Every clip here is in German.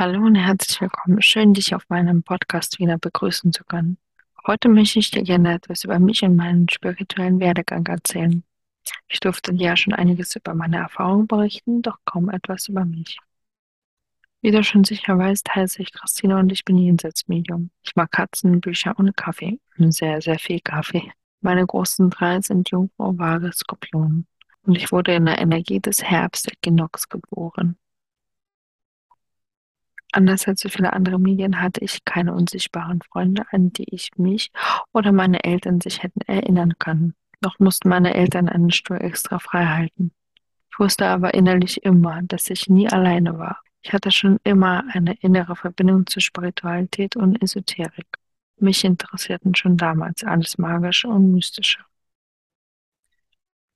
Hallo und herzlich willkommen. Schön, dich auf meinem Podcast wieder begrüßen zu können. Heute möchte ich dir gerne etwas über mich und meinen spirituellen Werdegang erzählen. Ich durfte dir ja schon einiges über meine Erfahrungen berichten, doch kaum etwas über mich. Wie du schon sicher weißt, heiße ich Christine und ich bin Jenseitsmedium. Ich mag Katzen, Bücher und Kaffee. Sehr, sehr viel Kaffee. Meine großen drei sind Jungfrau, Waage, Skorpion. Und ich wurde in der Energie des Herbst-Äquinox geboren. Anders als so viele andere Medien hatte ich keine unsichtbaren Freunde, an die ich mich oder meine Eltern sich hätten erinnern können. Noch mussten meine Eltern einen Stuhl extra frei halten. Ich wusste aber innerlich immer, dass ich nie alleine war. Ich hatte schon immer eine innere Verbindung zu Spiritualität und Esoterik. Mich interessierten schon damals alles Magische und Mystische.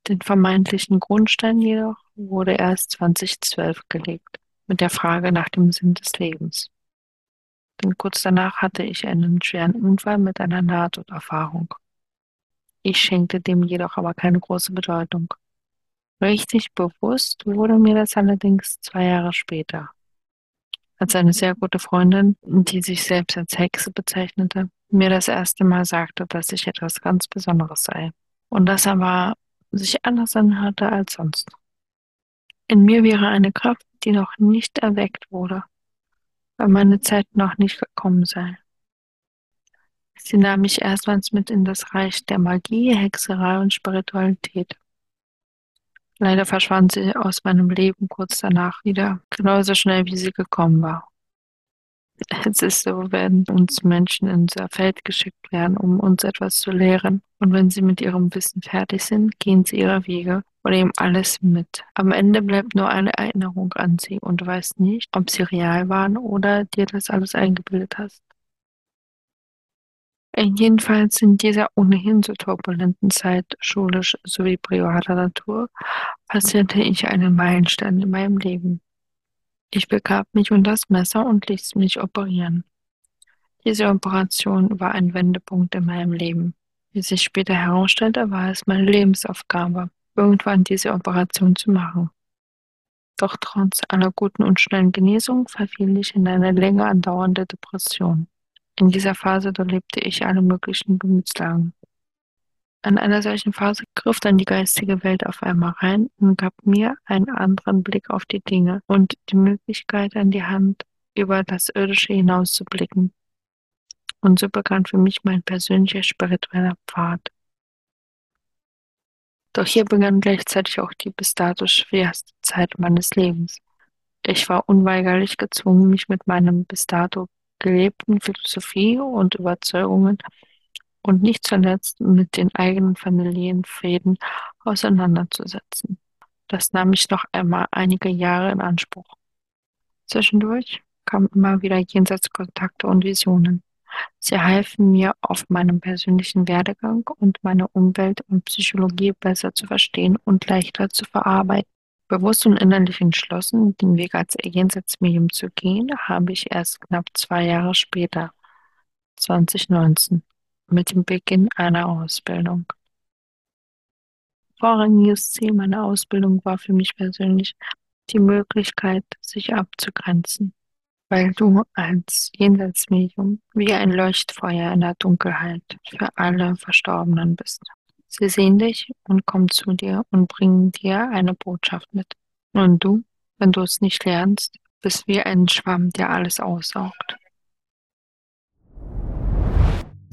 Den vermeintlichen Grundstein jedoch wurde erst 2012 gelegt mit der Frage nach dem Sinn des Lebens. Denn kurz danach hatte ich einen schweren Unfall mit einer Nahtoderfahrung. Ich schenkte dem jedoch aber keine große Bedeutung. Richtig bewusst wurde mir das allerdings zwei Jahre später, als eine sehr gute Freundin, die sich selbst als Hexe bezeichnete, mir das erste Mal sagte, dass ich etwas ganz Besonderes sei. Und das aber sich anders anhörte als sonst. In mir wäre eine Kraft, die noch nicht erweckt wurde, weil meine Zeit noch nicht gekommen sei. Sie nahm mich erstmals mit in das Reich der Magie, Hexerei und Spiritualität. Leider verschwand sie aus meinem Leben kurz danach wieder, genauso schnell wie sie gekommen war. Es ist so, wenn uns Menschen in unser Feld geschickt werden, um uns etwas zu lehren. Und wenn sie mit ihrem Wissen fertig sind, gehen sie ihre Wege und nehmen alles mit. Am Ende bleibt nur eine Erinnerung an sie und du weißt nicht, ob sie real waren oder dir das alles eingebildet hast. Jedenfalls in dieser ohnehin so turbulenten Zeit, schulisch sowie privater Natur, passierte ich einen Meilenstein in meinem Leben. Ich begab mich unter das Messer und ließ mich operieren. Diese Operation war ein Wendepunkt in meinem Leben. Wie sich später herausstellte, war es meine Lebensaufgabe, irgendwann diese Operation zu machen. Doch trotz einer guten und schnellen Genesung verfiel ich in eine länger andauernde Depression. In dieser Phase durchlebte ich alle möglichen Gemütslagen. An einer solchen Phase griff dann die geistige Welt auf einmal rein und gab mir einen anderen Blick auf die Dinge und die Möglichkeit an die Hand, über das Irdische hinaus zu blicken. Und so begann für mich mein persönlicher spiritueller Pfad. Doch hier begann gleichzeitig auch die bis dato schwerste Zeit meines Lebens. Ich war unweigerlich gezwungen, mich mit meinem bis dato gelebten Philosophie und Überzeugungen und nicht zuletzt mit den eigenen Familienfäden auseinanderzusetzen. Das nahm ich noch einmal einige Jahre in Anspruch. Zwischendurch kamen immer wieder Jenseitskontakte und Visionen. Sie halfen mir auf meinem persönlichen Werdegang und meine Umwelt und Psychologie besser zu verstehen und leichter zu verarbeiten. Bewusst und innerlich entschlossen, den Weg als Jenseitsmedium zu gehen, habe ich erst knapp zwei Jahre später, 2019, mit dem Beginn einer Ausbildung. Vorrangiges Ziel meiner Ausbildung war für mich persönlich die Möglichkeit, sich abzugrenzen, weil du als Jenseitsmedium wie ein Leuchtfeuer in der Dunkelheit für alle Verstorbenen bist. Sie sehen dich und kommen zu dir und bringen dir eine Botschaft mit. Und du, wenn du es nicht lernst, bist wie ein Schwamm, der alles aussaugt.